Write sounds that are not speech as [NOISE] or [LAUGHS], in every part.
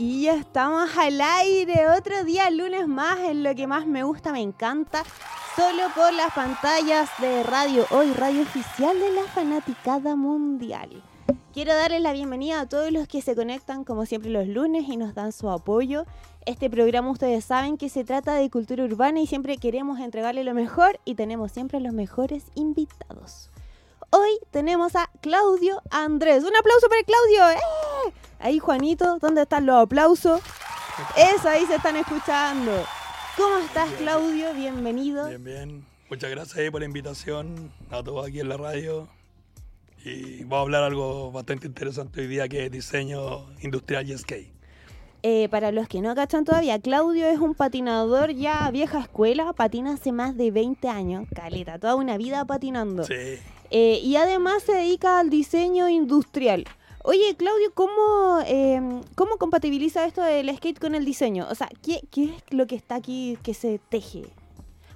Y ya estamos al aire, otro día, lunes más, en lo que más me gusta, me encanta, solo por las pantallas de Radio Hoy, radio oficial de la fanaticada mundial. Quiero darles la bienvenida a todos los que se conectan como siempre los lunes y nos dan su apoyo. Este programa ustedes saben que se trata de cultura urbana y siempre queremos entregarle lo mejor y tenemos siempre los mejores invitados. Hoy tenemos a Claudio Andrés. Un aplauso para Claudio. ¡Eh! Ahí Juanito, ¿dónde están los aplausos? Eso, ahí se están escuchando. ¿Cómo estás Claudio? Bienvenido. Bien, bien. Muchas gracias por la invitación a todos aquí en la radio. Y vamos a hablar algo bastante interesante hoy día que es diseño industrial y skate. Eh, para los que no cachan todavía, Claudio es un patinador ya vieja escuela, patina hace más de 20 años, caleta, toda una vida patinando. Sí. Eh, y además se dedica al diseño industrial. Oye, Claudio, ¿cómo, em, ¿cómo compatibiliza esto del skate con el diseño? O sea, ¿qué, ¿qué es lo que está aquí que se teje?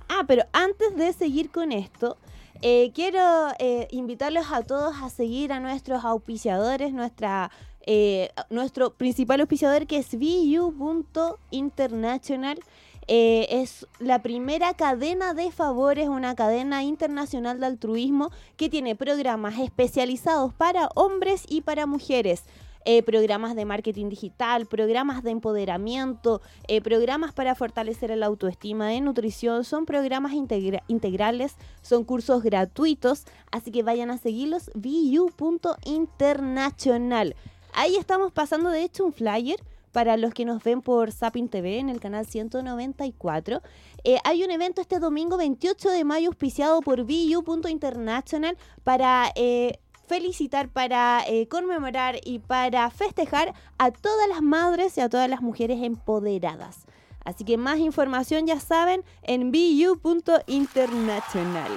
Ah, pero antes de seguir con esto, eh, quiero eh, invitarlos a todos a seguir a nuestros auspiciadores, nuestra, eh, nuestro principal auspiciador que es VU.international. Eh, es la primera cadena de favores, una cadena internacional de altruismo que tiene programas especializados para hombres y para mujeres. Eh, programas de marketing digital, programas de empoderamiento, eh, programas para fortalecer la autoestima de nutrición, son programas integra- integrales, son cursos gratuitos, así que vayan a seguirlos, vu.internacional. Ahí estamos pasando de hecho un flyer para los que nos ven por Sapin TV en el canal 194. Eh, hay un evento este domingo 28 de mayo auspiciado por VU.international para eh, felicitar, para eh, conmemorar y para festejar a todas las madres y a todas las mujeres empoderadas. Así que más información ya saben en VU.international.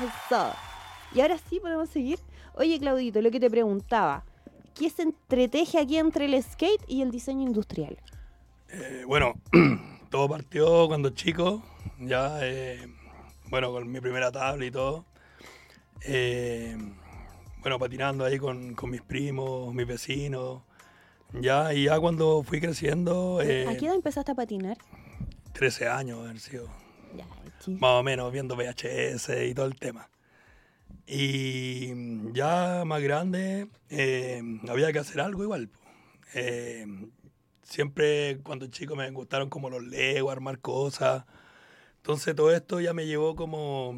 Eso. Y ahora sí podemos seguir. Oye, Claudito, lo que te preguntaba. ¿Qué se entreteje aquí entre el skate y el diseño industrial? Eh, bueno, [CLEARS THROAT] todo partió cuando chico, ya, eh, bueno, con mi primera tabla y todo. Eh, bueno, patinando ahí con, con mis primos, mis vecinos. Ya, y ya cuando fui creciendo, eh, ¿A qué edad empezaste a patinar? 13 años haber sido, Ya, más o menos viendo VHS y todo el tema. Y ya más grande, eh, había que hacer algo igual. Eh, siempre cuando chico me gustaron como los Lego, armar cosas. Entonces todo esto ya me llevó como,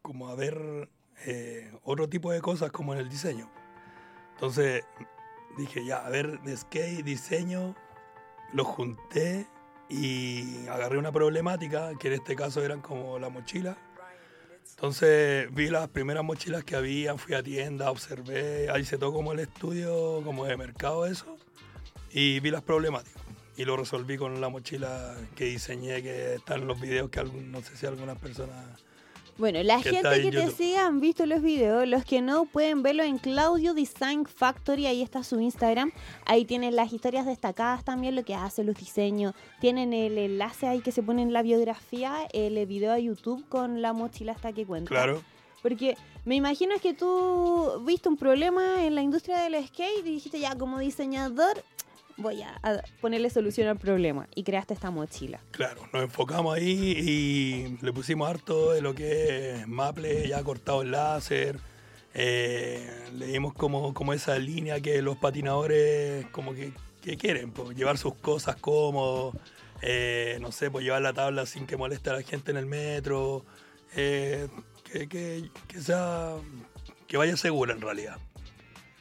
como a ver eh, otro tipo de cosas como en el diseño. Entonces dije, ya, a ver, de skate, diseño, lo junté y agarré una problemática, que en este caso eran como la mochila. Entonces vi las primeras mochilas que había, fui a tienda, observé, ahí se todo como el estudio, como de mercado eso, y vi las problemáticas. Y lo resolví con la mochila que diseñé, que está en los videos que algún- no sé si algunas personas... Bueno, la que gente en que te siga han visto los videos, los que no pueden verlo en Claudio Design Factory, ahí está su Instagram, ahí tienen las historias destacadas también, lo que hace, los diseños, tienen el enlace ahí que se pone en la biografía, el video a YouTube con la mochila hasta que cuenta. Claro, Porque me imagino que tú viste un problema en la industria del skate y dijiste ya como diseñador voy a, a ponerle solución al problema y creaste esta mochila. claro. Nos enfocamos ahí y le pusimos harto de lo que es Maple, ya cortado el láser. Eh, le dimos como, como esa línea que los patinadores como que, que quieren, pues, llevar sus cosas cómodos, eh, no sé, pues llevar la tabla sin que moleste a la gente en el metro, eh, que, que- que sea, que vaya segura en realidad.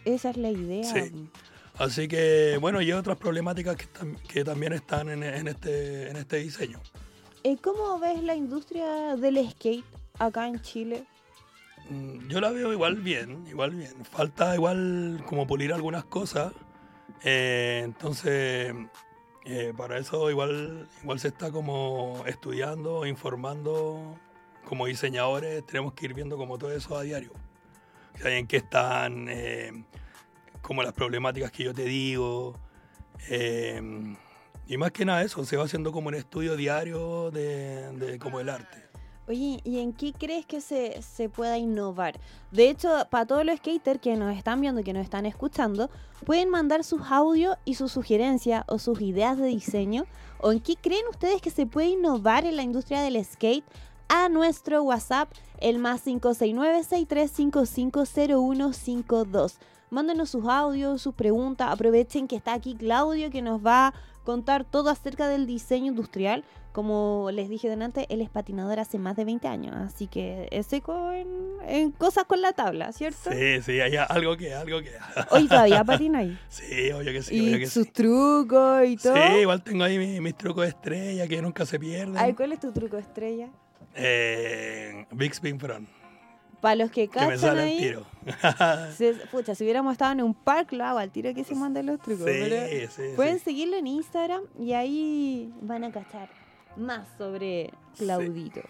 Esa es la idea. Sí. Así que, bueno, y otras problemáticas que, tam- que también están en, en este, en este diseño. Eh, ¿Cómo ves la industria del skate acá en Chile? Mm, Yo la veo igual bien, igual bien. Falta igual como pulir algunas cosas. Eh, entonces, eh, para eso igual, igual se está como estudiando, informando. Como diseñadores tenemos que ir viendo como todo eso a diario. O sea, en qué están, eh, como las problemáticas que yo te digo. eh, y más que nada eso, se va haciendo como un estudio diario de, de como el arte. Oye, ¿y en qué crees que se, se pueda innovar? De hecho, para todos los skaters que nos están viendo que nos están escuchando, pueden mandar sus audios y sus sugerencias o sus ideas de diseño. ¿O en qué creen ustedes que se puede innovar en la industria del skate? A nuestro WhatsApp, el más 569-63550152. Mándenos sus audios, sus preguntas. Aprovechen que está aquí Claudio que nos va a contar todo acerca del diseño industrial. Como les dije delante, él es patinador hace más de 20 años, así que es seco en, en cosas con la tabla, ¿cierto? Sí, sí, hay algo que, algo que. [LAUGHS] Hoy todavía patina ahí. [LAUGHS] Sí, obvio que sí, y obvio que sus sí. trucos y todo. Sí, igual tengo ahí mis, mis trucos de estrella que nunca se pierden. Ay, ¿cuál es tu truco estrella? Eh, Big Spin Front, Para los que que me cachan el ahí. tiro. [LAUGHS] si- pucha, si hubiéramos estado en un parque, lo hago al tiro que se mandan los trucos. sí, pero sí, Pueden sí. seguirlo en Instagram y ahí van a cachar más sobre Claudito.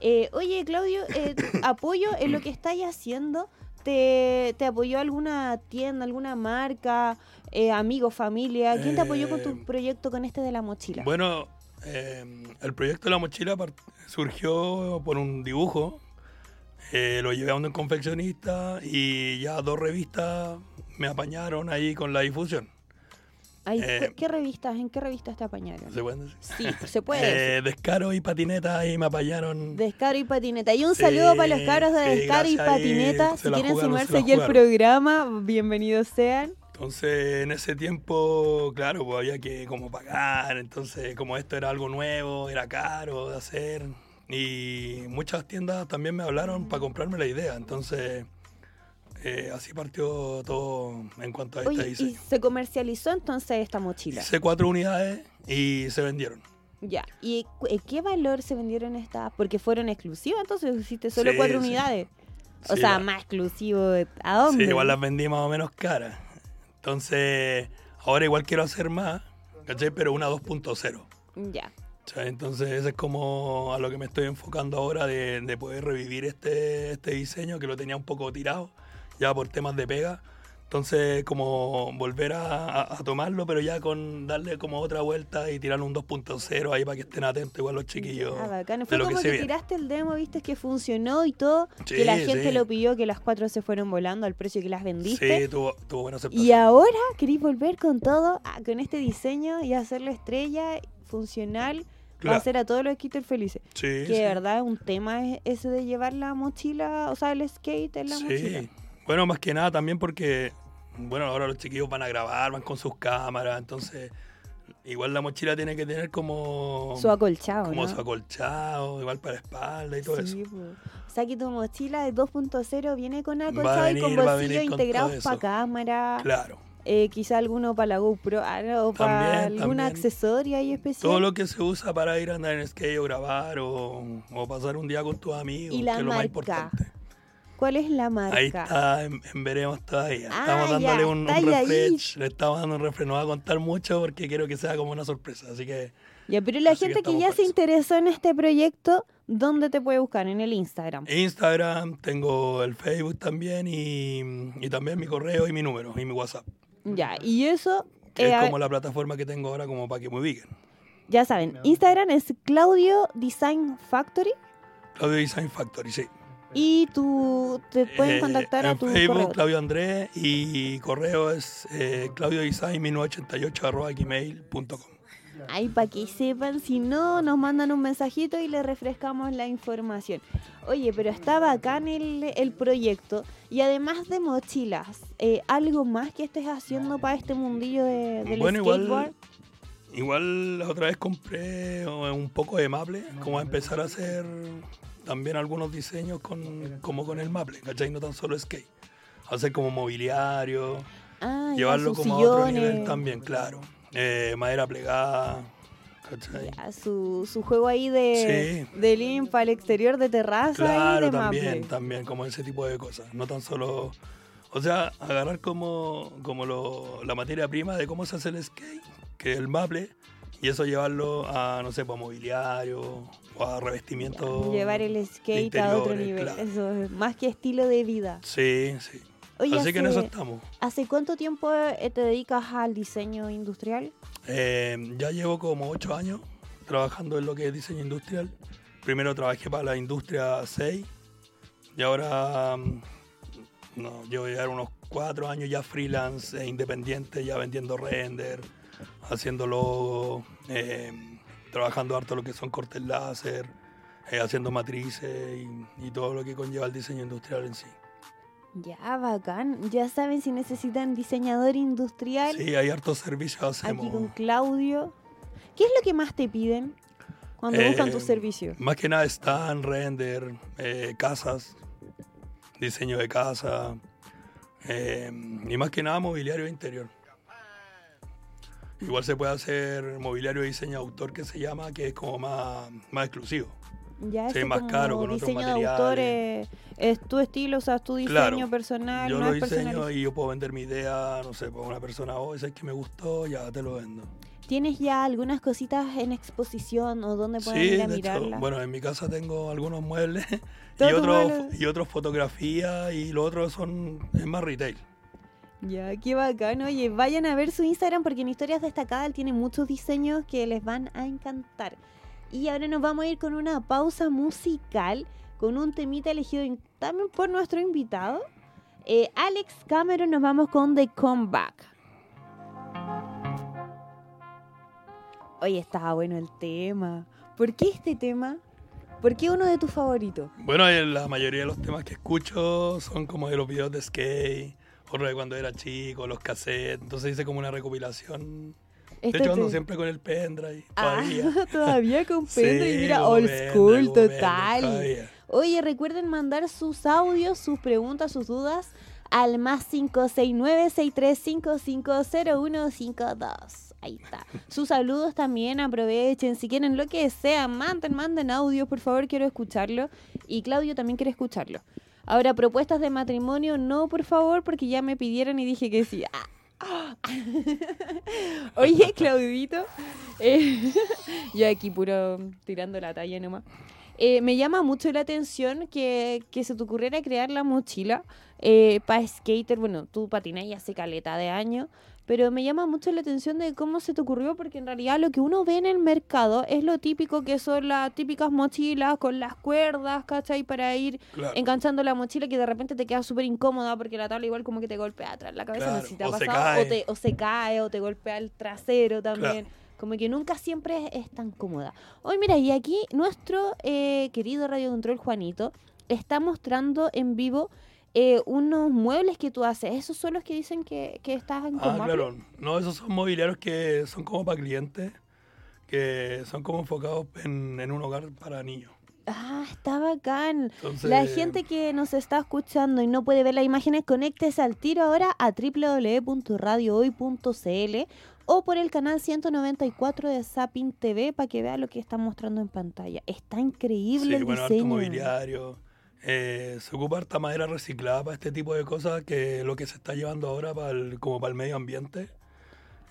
Eh, oye, Claudio, eh, [COUGHS] apoyo en lo que estáis haciendo. ¿Te, te apoyó alguna tienda, alguna marca, eh, amigo, familia? ¿Quién te apoyó con tu Eh, proyecto con este de la mochila? Bueno, el proyecto de la mochila surgió por un dibujo. Eh, lo llevé a un confeccionista y ya dos revistas me apañaron ahí con la difusión. Ay, eh, ¿Qué revistas? ¿En qué revistas te apañaron? ¿Se pueden decir? Sí, se puede. Eh, descaro y patineta ahí me apañaron. Descaro y patineta. Y un Sí, saludo para los cabros de sí, Descaro y patineta. Si quieren jugaron, sumarse aquí al programa, bienvenidos sean. Entonces, en ese tiempo, claro, pues había que como pagar. Entonces, como esto era algo nuevo, era caro de hacer. Y muchas tiendas también me hablaron para comprarme la idea. Entonces, eh, así partió todo en cuanto a este Oye, y diseño. se comercializó entonces esta mochila. Hice cuatro unidades y se vendieron. Ya. ¿Y eh, qué valor se vendieron estas? Porque fueron exclusivas, entonces hiciste solo Sí, cuatro sí. unidades. O Sí, sea, la- más exclusivo. ¿A dónde? Sí, igual las vendí más o menos caras. Entonces, ahora igual quiero hacer más, ¿cachai? Pero una 2.0. Ya. Entonces, eso es como a lo que me estoy enfocando ahora de, de poder revivir este, este diseño que lo tenía un poco tirado, ya por temas de pega. Entonces, como volver a, a- tomarlo, pero ya con darle como otra vuelta y tirar un 2.0 ahí para que estén atentos igual los chiquillos. Ah, bacán. de Fue lo como que que, tiraste el demo, viste que funcionó y todo. que Sí, la gente sí. lo pidió, que las cuatro se fueron volando al precio que las vendiste. Sí, tuvo, tuvo buena aceptación. Y ahora queréis volver con todo, ah, con este diseño y hacerlo estrella, funcional, para Claro. hacer a todos los skaters felices. Sí, que sí. de verdad es un tema es- ese de llevar la mochila, o sea, el skate en la mochila. Sí, bueno, más que nada también porque, bueno, ahora los chiquillos van a grabar, van con sus cámaras, entonces igual la mochila tiene que tener como, Su acolchado, como ¿no? su acolchado, igual para la espalda y todo eso. po. O sea, que tu mochila de 2.0 viene con Va a acolchado y con va a bolsillos integrados para cámara, Claro, eh, quizá alguno para la GoPro, ah, no, para También, algún también. accesorio ahí especial. todo lo que se usa para ir a andar en skate o grabar o, o pasar un día con tus amigos, Y la que es lo más importante. ¿Cuál es la marca? Ahí está, en, en veremos todavía. Ah, Estamos ya, dándole un, un ahí, refresh, le estamos dando un refresh, no voy a contar mucho porque quiero que sea como una sorpresa, así que... Ya, pero la que gente que, ya se interesó en este proyecto, ¿dónde te puede buscar? En el Instagram. Instagram, tengo el Facebook también y, y también mi correo y mi número y mi WhatsApp. Ya, y eso, Que eh, es como la plataforma que tengo ahora como para que me ubiquen. ya saben, Instagram es Claudio Design Factory Claudio Design Factory, sí. y tú te pueden Eh, contactar a en tu Facebook, correo. Claudio Andrés y correo es eh, claudiodesign1988 arroba gmail.com. Ahí para que sepan, si no, nos mandan un mensajito y le refrescamos la información. Oye, pero está bacán el, el proyecto. Y además de mochilas, eh, ¿algo más que estés haciendo para este mundillo de, del Bueno, skateboard? igual, igual la otra vez compré un poco de maple, como a empezar a hacer también algunos diseños con, como con el maple, ¿cachai? No tan solo skate. Hacer como mobiliario, Ah, llevarlo como a otro nivel también, claro. Eh, madera plegada. Ya, su, su juego ahí de, Sí. de living para el exterior de terraza y Claro, de también, maple. también, como ese tipo de cosas. No tan solo. O sea, agarrar como, como lo- la materia prima de cómo se hace el skate, que es el maple, y eso llevarlo a, no sé, para mobiliario o a revestimiento. Llevar el skate a otro nivel. claro. Eso es más que estilo de vida. Sí, sí. Oye, Así que en eso hace- estamos. ¿Hace cuánto tiempo eh, te dedicas al diseño industrial? Eh, ya llevo como ocho años trabajando en lo que es diseño industrial. primero trabajé para la industria 6 y ahora mm, no, llevo ya unos cuatro años ya freelance e independiente, ya vendiendo render, haciendo logos, eh, trabajando harto lo que son cortes láser, eh, haciendo matrices y, y todo lo que conlleva el diseño industrial en sí. Ya, bacán. Ya saben si necesitan diseñador industrial. Sí, hay hartos servicios hacemos. Aquí con Claudio. ¿Qué es lo que más te piden cuando buscan tus Eh, servicios? Más que nada están render, eh, casas, diseño de casa eh, y más que nada mobiliario interior. Igual se puede hacer mobiliario de diseño de autor que se llama, que es como más, más exclusivo. Ya sí, ese más caro, con otros de es, es tu estilo, o sea, es tu diseño Claro, personal, Yo no lo es diseño y yo puedo vender mi idea, no sé, para una persona, oh, ese es que me gustó, ya te lo vendo. ¿Tienes ya algunas cositas en exposición o donde puedan Sí, ir a de hecho, mirarlas? bueno, en mi casa tengo algunos muebles [LAUGHS] y otros, y otros fotografías y lo otro son, es más retail. Ya, qué bacán. Oye, vayan a ver su Instagram porque en Historias Destacadas él tiene muchos diseños que les van a encantar. Y ahora nos vamos a ir con una pausa musical, con un temita elegido también por nuestro invitado. Eh, Alex Cameron, nos vamos con The Comeback. Oye, estaba bueno el tema. ¿Por qué este tema? ¿Por qué uno de tus favoritos? Bueno, eh, la mayoría de los temas que escucho son como de los videos de skate, otros de cuando era chico, los cassettes, entonces hice como una recopilación. De Este hecho, ando te- siempre con el pendrive, Ah, [LAUGHS] todavía. con Sí, pendrive, mira, como old pendrive, school, pendrive, total. Oye, recuerden mandar sus audios, sus preguntas, sus dudas al más 569-635-505152. Ahí está. Sus saludos también, aprovechen. Si quieren lo que sea, manden, manden audio, por favor, quiero escucharlo. Y Claudio también quiere escucharlo. Ahora, propuestas de matrimonio, no, por favor, porque ya me pidieron y dije que sí. Ah. [LAUGHS] Oye, Claudito, eh, [LAUGHS] yo aquí puro tirando la talla nomás. Eh, me llama mucho la atención que, que se te ocurriera crear la mochila para skater. Bueno, tú patinas ya hace caleta de años, pero me llama mucho la atención de cómo se te ocurrió, porque en realidad lo que uno ve en el mercado es lo típico que son las típicas mochilas con las cuerdas, ¿cachai? Para ir Claro. enganchando la mochila que de repente te queda súper incómoda porque la tabla igual como que te golpea atrás la cabeza, no sé si te ha o se pasado, cae. o, te, o se cae, o te golpea el trasero también. Claro. Como que nunca siempre es, es tan cómoda. Hoy, mira, y aquí nuestro eh, querido Radio Control Juanito está mostrando en vivo eh, unos muebles que tú haces. ¿Esos son los que dicen que, que estás en Ah, claro. No, esos son mobiliarios que son como para clientes, que son como enfocados en, en un hogar para niños. Ah, está bacán. Entonces, La gente que nos está escuchando y no puede ver las imágenes, conéctese al tiro ahora a www.radiohoy.cl o por el canal 194 de Sapin TV para que vea lo que está mostrando en pantalla. Está increíble Sí, el bueno, harto diseño. mobiliario. Eh, se ocupa harta madera reciclada para este tipo de cosas, que lo que se está llevando ahora para el- como para el medio ambiente.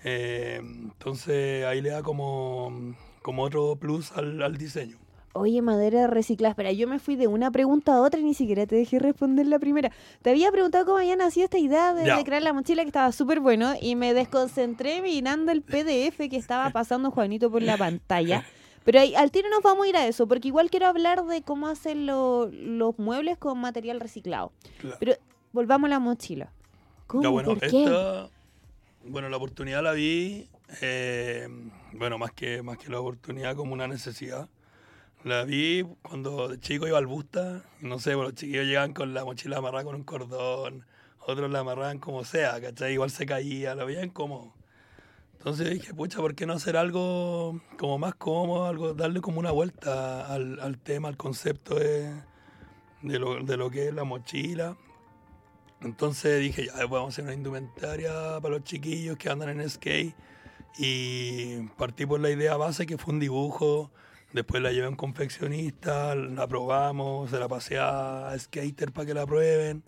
Eh, entonces ahí le da como, como otro plus al, al diseño. Oye, madera reciclada. Espera, yo me fui de una pregunta a otra y ni siquiera te dejé responder la primera. Te había preguntado cómo había nacido esta idea de, de crear la mochila que estaba súper bueno y me desconcentré mirando el PDF que estaba [LAUGHS] pasando Juanito por la pantalla. Pero ahí, al tiro nos vamos a ir a eso, porque igual quiero hablar de cómo hacen lo- los muebles con material reciclado. Claro. Pero volvamos a la mochila. ¿Cómo? Ya, bueno, ¿Por qué? esta, bueno, la oportunidad la vi, eh, bueno, más que, más que la oportunidad como una necesidad. La vi cuando de chico iba al Busta, no sé, bueno, los chiquillos llegaban con la mochila amarrada con un cordón, otros la amarraban como sea, ¿cachai? Igual se caía, lo veían como... Entonces dije, pucha, ¿por qué no hacer algo como más cómodo, algo, darle como una vuelta al, tema, al concepto de, de, lo, de lo que es la mochila? Entonces dije, ya, vamos a hacer una indumentaria para los chiquillos que andan en skate. Y partí por la idea base que fue un dibujo. Después la llevé a un confeccionista, la probamos, se la pasé a Skater para que la prueben.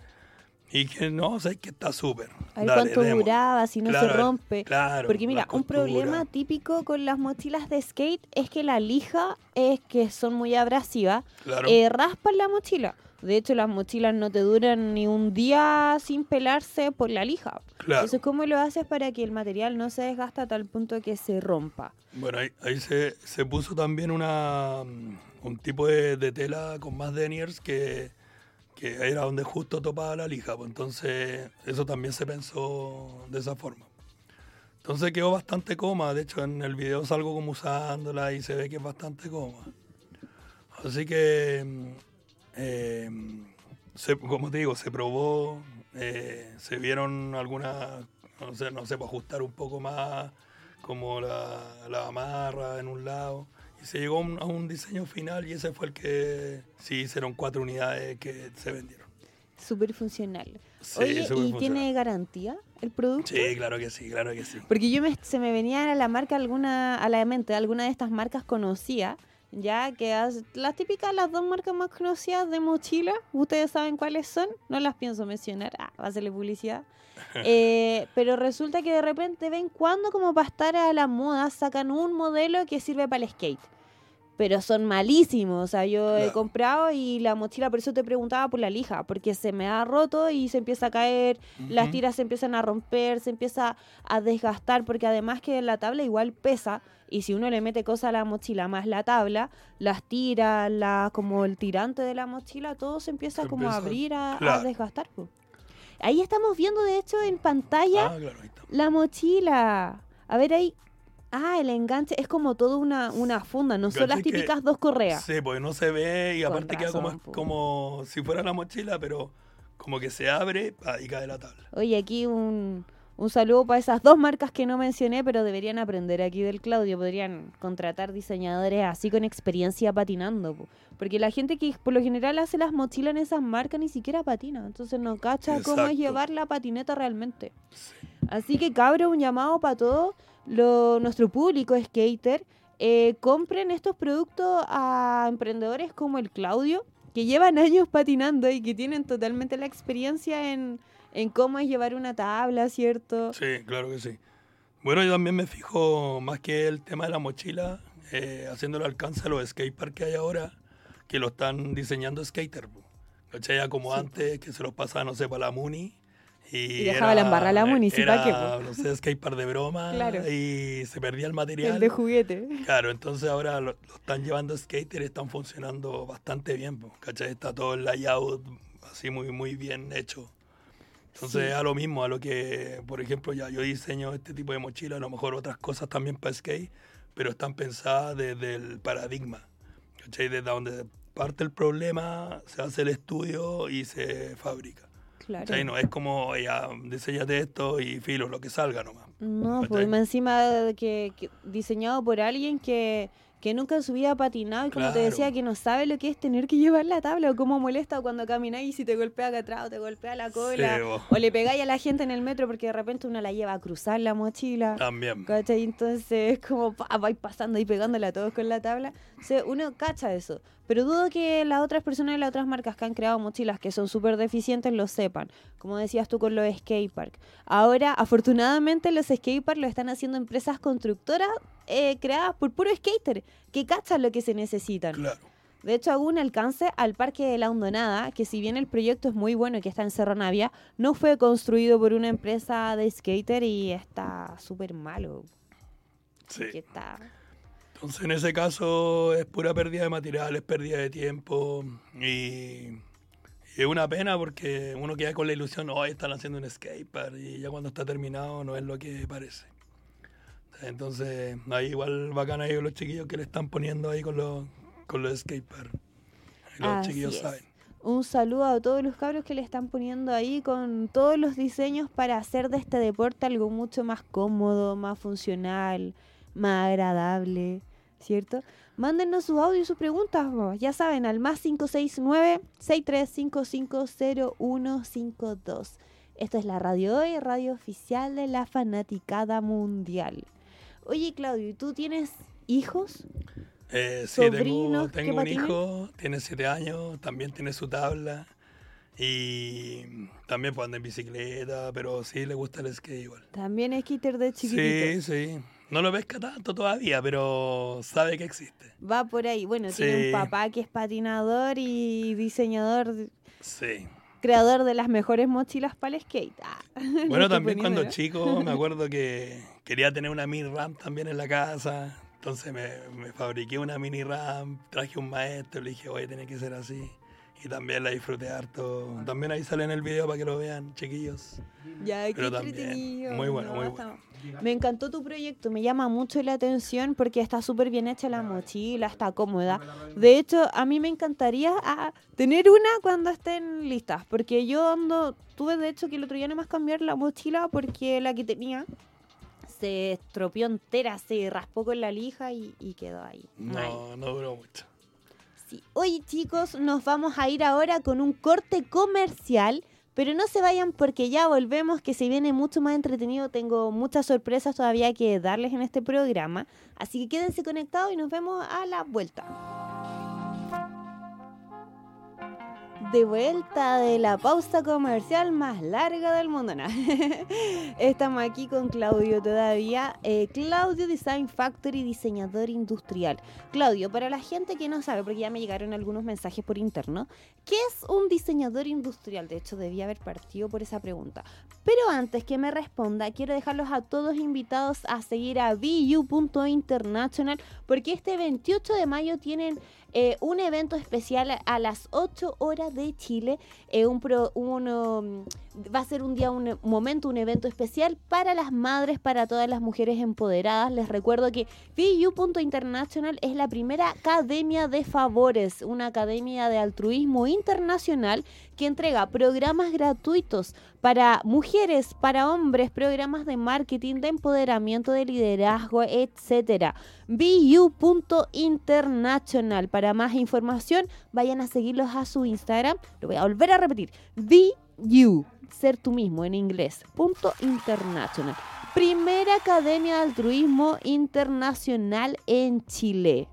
Y que no, sé que está súper. A ver Dale, cuánto démosle. duraba, si no Claro, se rompe. Claro. Porque mira, un problema típico con las mochilas de skate es que la lija es que son muy abrasivas, Claro. eh, raspan la mochila. De hecho, las mochilas no te duran ni un día sin pelarse por la lija. Claro. Entonces, ¿cómo lo haces para que el material no se desgasta a tal punto que se rompa? Bueno, ahí, ahí se, se puso también una, mm, un tipo de, de tela con más deniers que, que era donde justo topaba la lija. Pues entonces, eso también se pensó de esa forma. Entonces quedó bastante cómoda. De hecho, en el video salgo como usándola y se ve que es bastante cómoda. Así que, mm, eh, se- como te digo, se probó, eh, se vieron algunas, no sé, no sé, para ajustar un poco más, como la, la amarra en un lado. Y se llegó a un, diseño final y ese fue el que sí hicieron cuatro unidades que se vendieron. Súper funcional. Sí, Oye, ¿y tiene garantía el producto? Sí, claro que sí, claro que sí. Porque yo me, se me venía a la marca alguna, a la mente alguna de estas marcas conocía, ya que as- las típicas, las dos marcas más conocidas de mochila, ustedes saben cuáles son, no las pienso mencionar, ah, va a hacerle publicidad. [LAUGHS] Eh, pero resulta que de repente ven cuando como para estar a la moda sacan un modelo que sirve para el skate. Pero son malísimos, o sea, yo he comprado y la mochila, por eso te preguntaba por la lija, porque se me ha roto y se empieza a caer, las tiras se empiezan a romper, se empieza a desgastar, porque además que la tabla igual pesa, y si uno le mete cosas a la mochila más la tabla, las tiras, la, como el tirante de la mochila, todo se empieza Se como a abrir, a, desgastar. Ahí estamos viendo, de hecho, en pantalla Ah, claro, la mochila. A ver ahí. Ah, el enganche es como toda una, una funda, no son las ¿Cachai que- típicas dos correas. Sí, porque no se ve y Con aparte queda como, como si fuera la mochila, pero como que se abre y cae la tabla. Oye, aquí un, un saludo para esas dos marcas que no mencioné, pero deberían aprender aquí del Claudio. Podrían contratar diseñadores así con experiencia patinando. po. Porque la gente que por lo general hace las mochilas en esas marcas ni siquiera patina. Entonces no cacha cómo es llevar la patineta realmente. Así que cabro, un llamado para todo lo, nuestro público skater. eh, compren estos productos a emprendedores como el Claudio, que llevan [LAUGHS] años patinando y que tienen totalmente la experiencia en, en cómo es llevar una tabla, ¿cierto? Sí, claro que sí. Bueno, yo también me fijo más que el tema de la mochila, eh, haciendo el alcance a los skateparks que hay ahora, que lo están diseñando skater. ¿Cachai? Ya como Sí, antes, que se los pasaba, no sé, para la Muni. Y, Y dejaba la embarrada la Muni, sí, ¿pa' qué, era, po? no sé, skatepark de broma Claro. y se perdía el material. El de juguete. Claro, entonces ahora lo, lo están llevando skater y están funcionando bastante bien, ¿cachai? Está todo el layout así muy, muy bien hecho. Entonces Sí. a lo mismo, a lo que, por ejemplo, ya yo diseño este tipo de mochila, a lo mejor otras cosas también para skate, pero están pensadas desde el paradigma, ¿cachai? Desde donde parte el problema, se hace el estudio y se fabrica. Claro. No es como, ya, diseñate esto y filo, lo que salga nomás. No, pues encima que, que diseñado por alguien que, que nunca en su vida ha patinado y como te decía, que no sabe lo que es tener que llevar la tabla o cómo molesta cuando camináis y si te golpea acá atrás o te golpea la cola o le pegáis a la gente en el metro porque de repente uno la lleva a cruzar la mochila. También. ¿Cachai? Entonces es como pa, vais pasando y pegándole a todos con la tabla. O sea, uno cacha eso. Pero dudo que las otras personas de las otras marcas que han creado mochilas que son súper deficientes lo sepan. Como decías tú con los skatepark. Ahora, afortunadamente, los skatepark lo están haciendo empresas constructoras eh, creadas por puro skater que cachan lo que se necesitan. Claro. De hecho, hago un alcance al Parque de la Hondonada, que si bien el proyecto es muy bueno y que está en Cerro Navia, no fue construido por una empresa de skater y está súper malo. Sí. Que está... Entonces, en ese caso es pura pérdida de material, es pérdida de tiempo y, es una pena porque uno queda con la ilusión, hoy están haciendo un skatepark y ya cuando está terminado no es lo que parece. Entonces, ahí igual bacán ahí los chiquillos que le están poniendo ahí con los, con los. Los Así chiquillos es. saben. Un saludo a todos los cabros que le están poniendo ahí con todos los diseños para hacer de este deporte algo mucho más cómodo, más funcional, más agradable, ¿cierto? Mándenos sus audios y sus preguntas, po. ya saben, al más 569-63550152. Esto es la radio hoy, radio oficial de la fanaticada mundial. Oye, Claudio, ¿y tú tienes hijos? Eh, sí, tengo, Sobrinos tengo un hijo, tiene siete años, también tiene su tabla y también pues, anda en bicicleta, pero sí le gusta el skate igual. También es skater de chiquitito. Sí, sí. No lo pesca tanto todavía, pero sabe que existe. Va por ahí. Bueno, tiene un papá que es patinador y diseñador, Sí. Creador de las mejores mochilas para el skate. Ah, [LAUGHS] Bueno, también cuando chico me [LAUGHS] acuerdo que quería tener una mini ramp también en la casa. Entonces me, me fabriqué una mini ramp, traje un maestro, le dije, oye, tiene que ser así. Y también la disfruté harto. También ahí sale en el video para que lo vean, chiquillos. Ya, qué Pero también, entretenido. muy bueno, muy está- Me encantó tu proyecto, me llama mucho la atención porque está súper bien hecha la mochila, está cómoda. De hecho, a mí me encantaría ah, tener una cuando estén listas, porque yo ando, tuve de hecho que el otro día nomás cambiar la mochila porque la que tenía se estropeó entera, se raspó con la lija y, y quedó ahí. No, no duró mucho. Sí. Oye chicos, nos vamos a ir ahora con un corte comercial, pero no se vayan porque ya volvemos, que se viene mucho más entretenido. Tengo muchas sorpresas todavía que darles en este programa, así que quédense conectados y nos vemos a la vuelta. De vuelta de la pausa comercial más larga del mundo. [LAUGHS] Estamos aquí con Claudio todavía. Eh, Claudio Design Factory, diseñador industrial. Claudio, para la gente que no sabe, porque ya me llegaron algunos mensajes por interno, ¿qué es un diseñador industrial? De hecho, debía haber partido por esa pregunta. Pero antes que me responda, quiero dejarlos a todos invitados a seguir a bu.international, porque este 28 de mayo tienen eh, un evento especial a, las 8 horas de Chile. eh, un pro- uno, mm, va a ser un día, un momento, un evento especial para las madres, para todas las mujeres empoderadas. Les recuerdo que VU.International es la primera academia de favores, una academia de altruismo internacional que entrega programas gratuitos para mujeres, para hombres, programas de marketing, de empoderamiento, de liderazgo, etcétera. VU.International. Para más información, vayan a seguirlos a su Instagram. Lo voy a volver a repetir. Ser tú mismo en inglés. Punto international. Primera academia de altruismo internacional en Chile.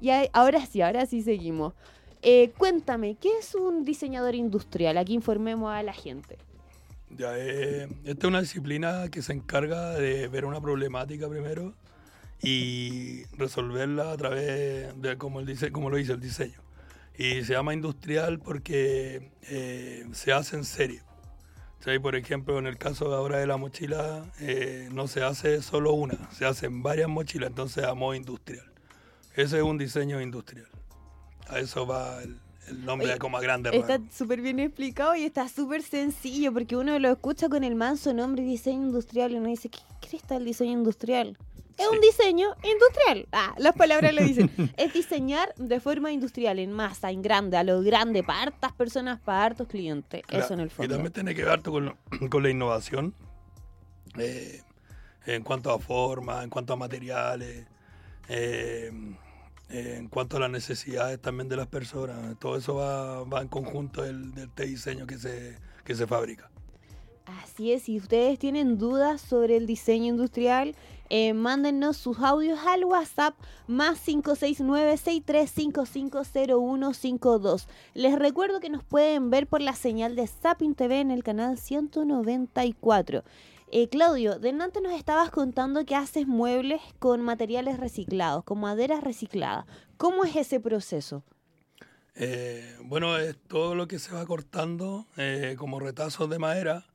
Y ahora sí, ahora sí seguimos. Eh, cuéntame, ¿qué es un diseñador industrial? Aquí informemos a la gente. Ya, eh, esta es una disciplina que se encarga de ver una problemática primero y resolverla a través de cómo, el dise- como lo dice el diseño. Y se llama industrial porque eh, se hace en serie. Y por ejemplo, en el caso ahora de la mochila, eh, no se hace solo una, se hacen varias mochilas, entonces a modo industrial. Ese es un diseño industrial. A eso va el, el nombre Oye, como a grande Está súper bien explicado y está súper sencillo porque uno lo escucha con el manso nombre diseño industrial y uno dice, ¿qué, qué está el diseño industrial? Es un diseño industrial. Ah, las palabras lo dicen. [LAUGHS] es diseñar de forma industrial, en masa, en grande, a lo grande, para hartas personas, para hartos clientes. Claro, Eso en el Y fondo. también tiene que ver harto con, lo- [CLEARS THROAT] con la innovación, eh, en cuanto a forma, en cuanto a materiales, eh, eh, en cuanto a las necesidades también de las personas. Todo eso va, va en conjunto del, de este diseño que se, que se fabrica. Así es, si ustedes tienen dudas sobre el diseño industrial, eh, mándennos sus audios al WhatsApp más 569-63550152. Les recuerdo que nos pueden ver por la señal de Sapin TV en el canal 194. Eh, Claudio, delante nos estabas contando que haces muebles con materiales reciclados, con maderas recicladas. ¿Cómo es ese proceso? Eh, bueno, es todo lo que se va cortando eh, como retazos de madera.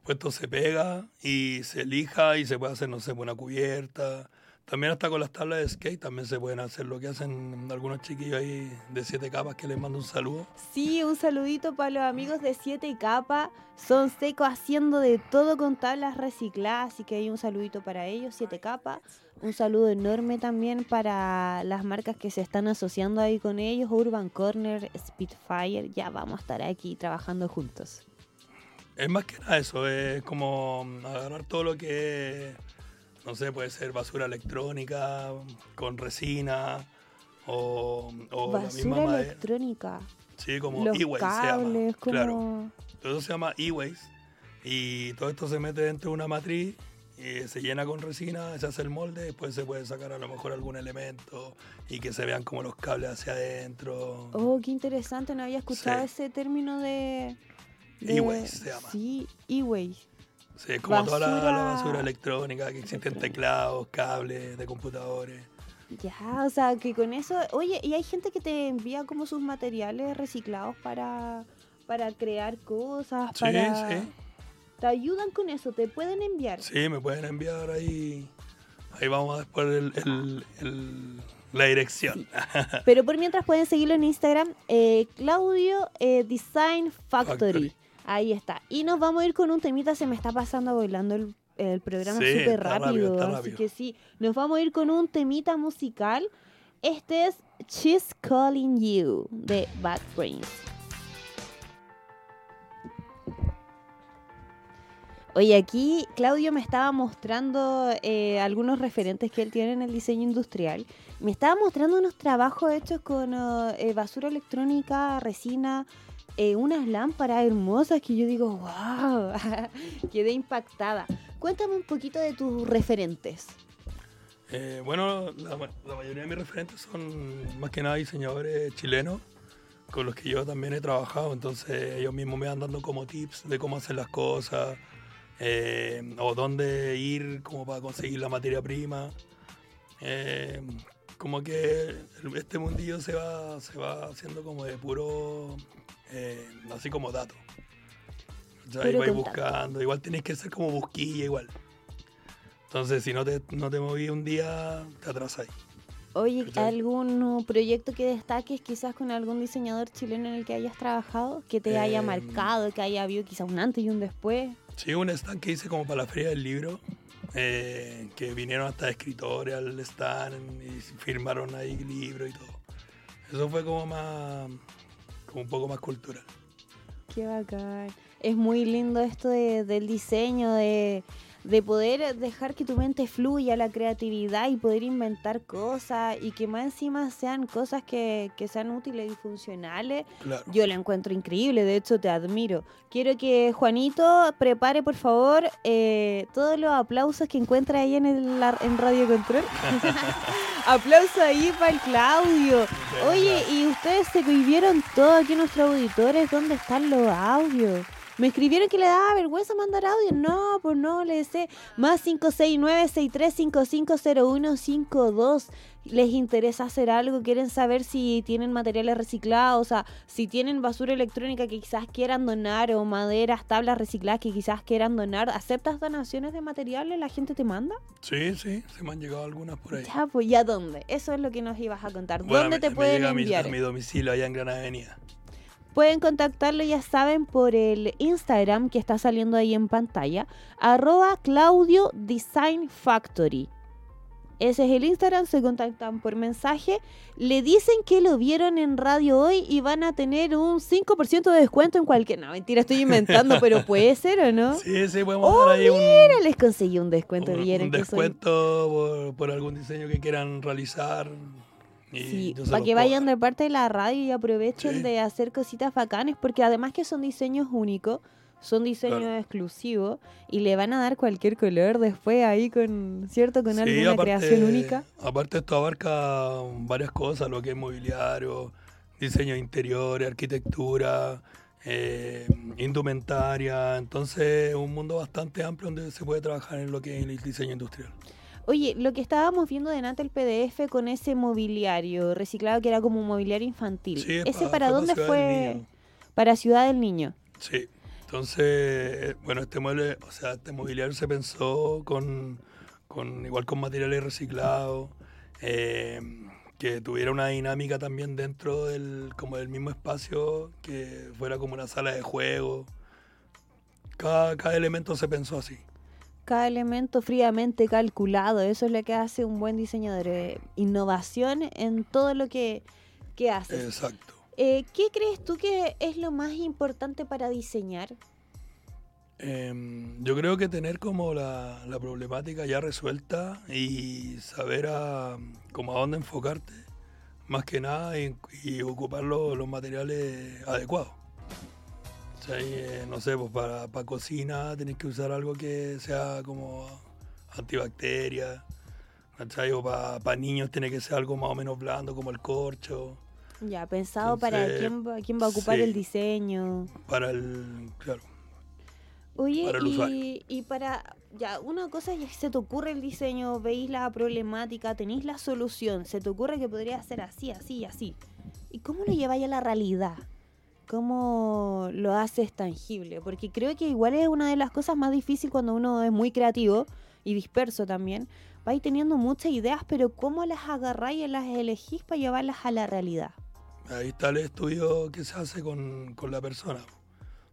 Después esto se pega y se lija y se puede hacer, no sé, una cubierta. También hasta con las tablas de skate también se pueden hacer lo que hacen algunos chiquillos ahí de siete capas que les mando un saludo. Sí, un saludito para los amigos de 7 Capa. Son secos haciendo de todo con tablas recicladas, así que hay un saludito para ellos, 7 Capa. Un saludo enorme también para las marcas que se están asociando ahí con ellos, Urban Corner, Spitfire. Ya vamos a estar aquí trabajando juntos. Es más que nada eso, es como agarrar todo lo que, no sé, puede ser basura electrónica con resina o, o la misma Basura madera. electrónica, Sí, como e-waste se llama. como... Claro. Todo eso se llama e-waste y todo esto se mete dentro de una matriz y se llena con resina, se hace el molde, después se puede sacar a lo mejor algún elemento y que se vean como los cables hacia adentro. Oh, qué interesante, no había escuchado Sí. ese término de... E-waste se llama. Sí, e-waste. Sí, es como toda la, la Basura. basura electrónica que existen teclados, cables de computadores. Ya, o sea, que con eso, oye, y hay gente que te envía como sus materiales reciclados para, para crear cosas, Sí, para... sí. Te ayudan con eso, te pueden enviar. Sí, me pueden enviar ahí. Ahí vamos a después el, el- el- la dirección. [LAUGHS] Pero por mientras pueden seguirlo en Instagram, eh, Claudio eh, Design Factory. Factory. Ahí está. Y nos vamos a ir con un temita, se me está pasando volando el, el programa súper rápido, así que sí, nos vamos a ir con un temita musical. Este es She's Calling You de Bad Brains. Oye, aquí Claudio me estaba mostrando eh, algunos referentes que él tiene en el diseño industrial. Me estaba mostrando unos trabajos hechos con eh, basura electrónica, resina, eh, unas lámparas hermosas que yo digo, wow, [LAUGHS] quedé impactada. Cuéntame un poquito de tus referentes. Eh, bueno, la, ma- la mayoría de mis referentes son más que nada diseñadores chilenos con los que yo también he trabajado, entonces ellos mismos me van dando como tips de cómo hacer las cosas eh, o dónde ir como para conseguir la materia prima. Como que este mundillo se va, se va haciendo como de puro, eh, así como datos. Ya Puro vais buscando, igual tienes que ser como busquilla igual. Entonces, si no te, no te moví un día, te atrasas. Oye, ¿Cachai? ¿algún proyecto que destaques quizás con algún diseñador chileno en el que hayas trabajado? Que te haya Em. marcado, que haya habido quizás un antes y un después. Sí, un stand que hice como para la feria del libro, eh, que vinieron hasta escritores al stand y firmaron ahí libros y todo. Eso fue como más, un poco más cultural. Qué bacán. Es muy lindo esto de- del diseño, de, de poder dejar que tu mente fluya, la creatividad y poder inventar cosas y que más encima sean cosas que, que sean útiles y funcionales. Claro. Yo lo encuentro increíble, de hecho te admiro. Quiero que Juanito prepare por favor eh, todos los aplausos que encuentra ahí en, el, la- en Radio Control. [LAUGHS] Aplauso ahí para el Claudio. Oye, y ustedes se vivieron todos aquí nuestros auditores, ¿dónde están los audios? Me escribieron que le daba vergüenza mandar audio. No, pues no, le sé. Más 569-63550152. ¿Les interesa hacer algo? ¿Quieren saber si tienen materiales reciclados? O sea, si tienen basura electrónica que quizás quieran donar o maderas, tablas recicladas que quizás quieran donar. ¿Aceptas donaciones de materiales? ¿La gente te manda? Sí, sí, se me han llegado algunas por ahí. Ya, pues, ¿y a dónde? Eso es lo que nos ibas a contar. Bueno, ¿Dónde me- te me pueden llega a mi- enviar? A mi, domicilio allá en Gran Avenida. Pueden contactarlo, ya saben, por el Instagram que está saliendo ahí en pantalla, arroba Claudio Design Factory. Ese es el Instagram, se contactan por mensaje, le dicen que lo vieron en radio hoy y van a tener un 5% de descuento en cualquier... No, mentira, estoy inventando, pero puede ser o no. Sí, sí, podemos Oh, ahí un, Mira, les conseguí un descuento, un- un soy- descuento por, por algún diseño que quieran realizar. Sí, para que vayan de parte de la radio y aprovechen de hacer cositas bacanes, porque además que son diseños únicos, son diseños Claro. exclusivos y le van a dar cualquier color después ahí con, ¿cierto? Con Sí, alguna aparte- creación única. Aparte esto abarca varias cosas, lo que es mobiliario, diseño de interiores, arquitectura, eh, indumentaria, entonces es un mundo bastante amplio donde se puede trabajar en lo que es el diseño industrial. Oye, lo que estábamos viendo delante el PDF con ese mobiliario reciclado que era como un mobiliario infantil. Sí, ¿Ese pa- para dónde fue? Para Ciudad del Niño. Sí, entonces, bueno, este mueble, o sea, este mobiliario se pensó con, con igual con materiales reciclados, eh, que tuviera una dinámica también dentro del, como del mismo espacio, que fuera como una sala de juego. Cada, cada elemento se pensó así. Cada elemento fríamente calculado, eso es lo que hace un buen diseñador. eh, innovación en todo lo que, que haces. Exacto. Eh, ¿Qué crees tú que es lo más importante para diseñar? Em, yo creo que tener como la, la problemática ya resuelta y saber a, como a dónde enfocarte, más que nada, y, y ocupar lo- los materiales adecuados. Y, eh, no sé, pues para, para cocina tenés que usar algo que sea como antibacteria, ¿cachai? O para, niños tiene que ser algo más o menos blando como el corcho. Ya, pensado para Entonces, quién va, quién va a ocupar sí. el diseño. Para el, claro, Oye, para el usuario. y, y para, ya, una cosa ya se te ocurre el diseño, veis la problemática, tenéis la solución, se te ocurre que podría ser así, así y así. ¿Y cómo lo lleváis a la realidad? ¿Cómo lo haces tangible? Porque creo que igual es una de las cosas más difíciles cuando uno es muy creativo y disperso también. Vais teniendo muchas ideas, pero ¿cómo las agarráis y las elegís para llevarlas a la realidad? Ahí está el estudio que se hace con, con la persona.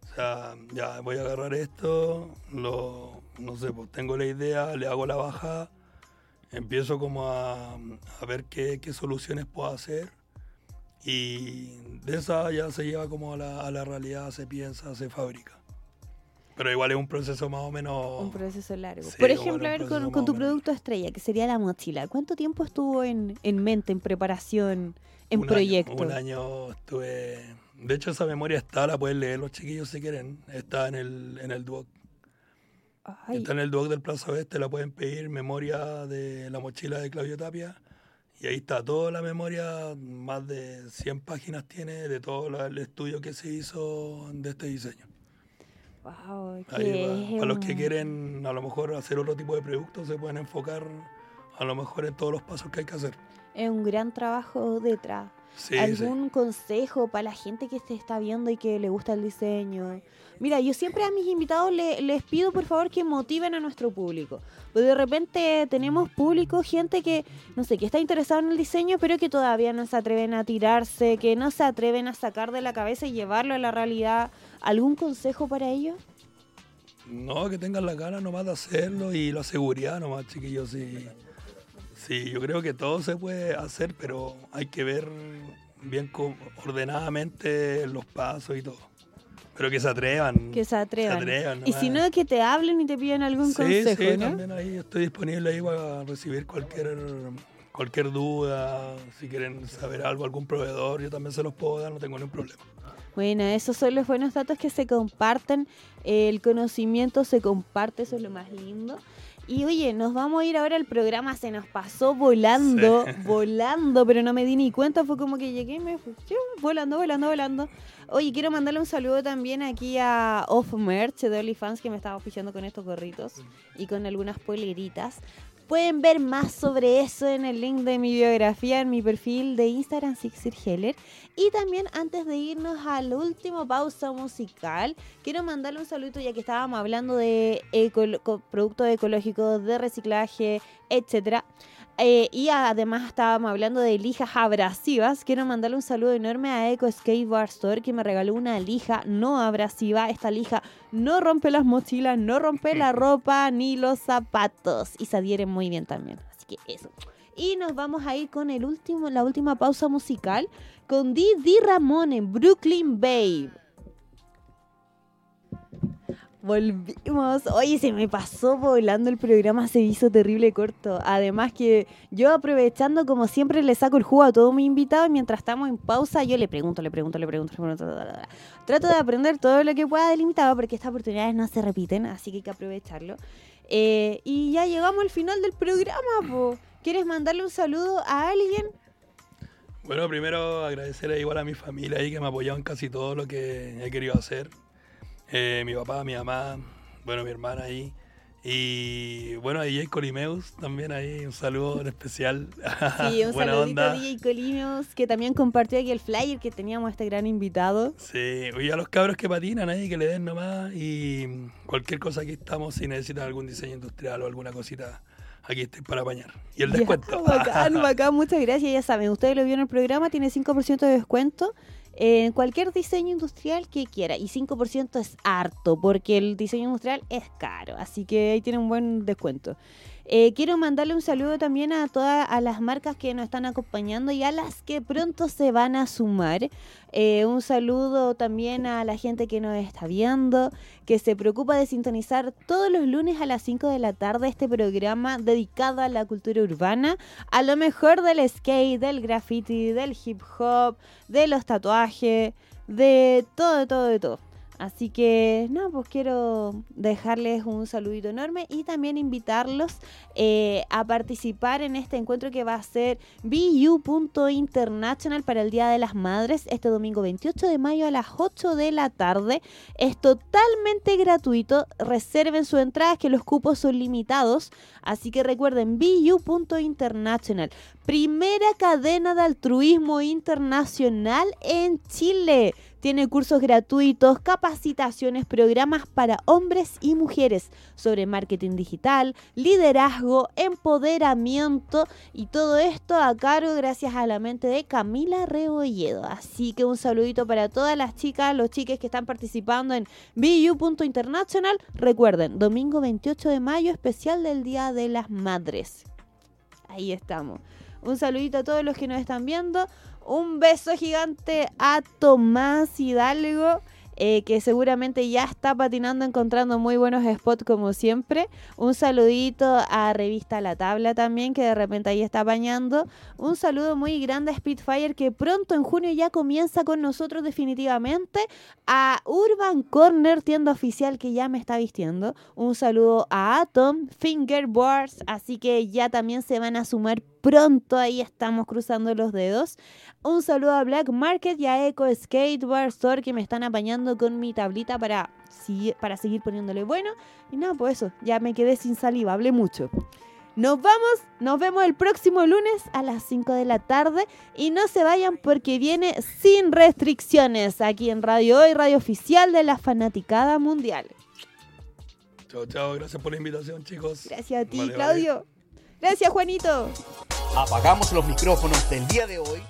O sea, ya voy a agarrar esto, lo, no sé, pues tengo la idea, le hago la baja, empiezo como a, a ver qué, qué soluciones puedo hacer y de esa ya se lleva como a la, a la realidad, se piensa, se fabrica. Pero igual es un proceso más o menos... Un proceso largo. Sí, Por ejemplo, a ver, con, tu producto estrella, que sería la mochila, ¿cuánto tiempo estuvo en, en mente, en preparación, en un proyecto? Año, un año estuve... De hecho, esa memoria está, la pueden leer los chiquillos si quieren. Está en el, en el Duoc. Ay, Está en el Duoc del Plaza Oeste, la pueden pedir, memoria de la mochila de Claudio Tapia. Y ahí está toda la memoria, más de 100 páginas tiene de todo el estudio que se hizo de este diseño. wow, Ahí va. Para los que quieren a lo mejor hacer otro tipo de productos, se pueden enfocar a lo mejor en todos los pasos que hay que hacer. Es un gran trabajo detrás. Sí, sí. ¿Algún consejo para la gente que se está viendo y que le gusta el diseño? Mira, yo siempre a mis invitados le- les pido por favor que motiven a nuestro público. Porque de repente tenemos público, gente que, no sé, que está interesado en el diseño, pero que todavía no se atreven a tirarse, que no se atreven a sacar de la cabeza y llevarlo a la realidad. ¿Algún consejo para ellos? No, que tengan la gana nomás de hacerlo y la seguridad nomás, chiquillos. Sí, sí, yo creo que todo se puede hacer, pero hay que ver bien ordenadamente los pasos y todo. Pero que se atrevan. Que se atrevan. atrevan, y si no, que te hablen y te piden algún sí, consejo, sí, ¿no? también ahí estoy disponible ahí para recibir cualquier cualquier duda, si quieren saber algo, algún proveedor, yo también se los puedo dar, no tengo ningún problema. Bueno, esos son los buenos datos que se comparten. El conocimiento se comparte, eso es lo más lindo. Y oye, nos vamos a ir ahora al programa, se nos pasó volando, Sí. [LAUGHS] volando, pero no me di ni cuenta, fue como que llegué y me fui volando, volando, volando. Oye, quiero mandarle un saludo también aquí a Off Merch de OnlyFans que me estaba oficiando con estos gorritos y con algunas poleritas. Pueden ver más sobre eso en el link de mi biografía en mi perfil de Instagram, Sixir Heller. Y también antes de irnos a la última pausa musical, quiero mandarle un saludo ya que estábamos hablando de productos ecológicos, de reciclaje, etcétera. Eh, y además estábamos hablando de lijas abrasivas. Quiero mandarle un saludo enorme a Eco Skateboard Store que me regaló una lija no abrasiva. Esta lija no rompe las mochilas, no rompe la ropa ni los zapatos y se adhieren muy bien también. Así que eso. Y nos vamos a ir con el último, la última pausa musical con Didi Ramón en Brooklyn Babe. Volvimos. Oye, se me pasó volando el programa, se hizo terrible corto. Además que yo aprovechando, como siempre, le saco el jugo a todo mi invitado y mientras estamos en pausa, yo le pregunto, le pregunto, le pregunto, le pregunto. Trato de aprender todo lo que pueda del invitado porque estas oportunidades no se repiten, así que hay que aprovecharlo. Eh, y ya llegamos al final del programa, po. ¿Quieres mandarle un saludo a alguien? Bueno, primero agradecer igual a mi familia ahí que me ha apoyado en casi todo lo que he querido hacer. Eh, mi papá, mi mamá, bueno, mi hermana ahí. Y bueno, a DJ Colimeus también ahí, un saludo en especial. Sí, un [LAUGHS] Buena saludito onda. a DJ Colimios, que también compartió aquí el flyer que teníamos a este gran invitado. Sí, oye, a los cabros que patinan ahí, que le den nomás. Y cualquier cosa aquí estamos, si necesitan algún diseño industrial o alguna cosita, aquí estoy para apañar. Y el Ya, descuento. [LAUGHS] bacán, bacán, muchas gracias. Ya saben, ustedes lo vieron en el programa, tiene 5% de descuento en cualquier diseño industrial que quiera. Y 5% es harto, porque el diseño industrial es caro. Así que ahí tiene un buen descuento. Eh, quiero mandarle un saludo también a todas a las marcas que nos están acompañando y a las que pronto se van a sumar. Eh, un saludo también a la gente que nos está viendo, que se preocupa de sintonizar todos los lunes a las 5 de la tarde este programa dedicado a la cultura urbana, a lo mejor del skate, del graffiti, del hip hop, de los tatuajes, de todo, de todo, de todo. Así que, no, pues quiero dejarles un saludito enorme y también invitarlos eh, a participar en este encuentro que va a ser BU.international para el Día de las Madres este domingo 28 de mayo a las 8 de la tarde. Es totalmente gratuito. Reserven su entrada, que los cupos son limitados. Así que recuerden, BU.international, primera cadena de altruismo internacional en Chile. Tiene cursos gratuitos, capacitaciones, programas para hombres y mujeres sobre marketing digital, liderazgo, empoderamiento y todo esto a cargo gracias a la mente de Camila Rebolledo. Así que un saludito para todas las chicas, los chiques que están participando en BU.international. Recuerden, domingo 28 de mayo, especial del Día de las Madres. Ahí estamos. Un saludito a todos los que nos están viendo. Un beso gigante a Tomás Hidalgo. Eh, que seguramente ya está patinando, encontrando muy buenos spots como siempre. Un saludito a Revista La Tabla también, que de repente ahí está bañando. Un saludo muy grande a Spitfire, que pronto en junio ya comienza con nosotros definitivamente. A Urban Corner, tienda oficial que ya me está vistiendo. Un saludo a Atom, Fingerboards, así que ya también se van a sumar pronto ahí estamos cruzando los dedos. Un saludo a Black Market y a Eco Skateboard Store que me están apañando con mi tablita para, para seguir poniéndole bueno. Y nada, pues eso, ya me quedé sin saliva, hablé mucho. Nos vamos, nos vemos el próximo lunes a las 5 de la tarde y no se vayan porque viene sin restricciones aquí en Radio Hoy, radio oficial de la Fanaticada Mundial. Chao, chao, gracias por la invitación chicos. Gracias a ti, Claudio. Gracias, Juanito. Apagamos los micrófonos del día de hoy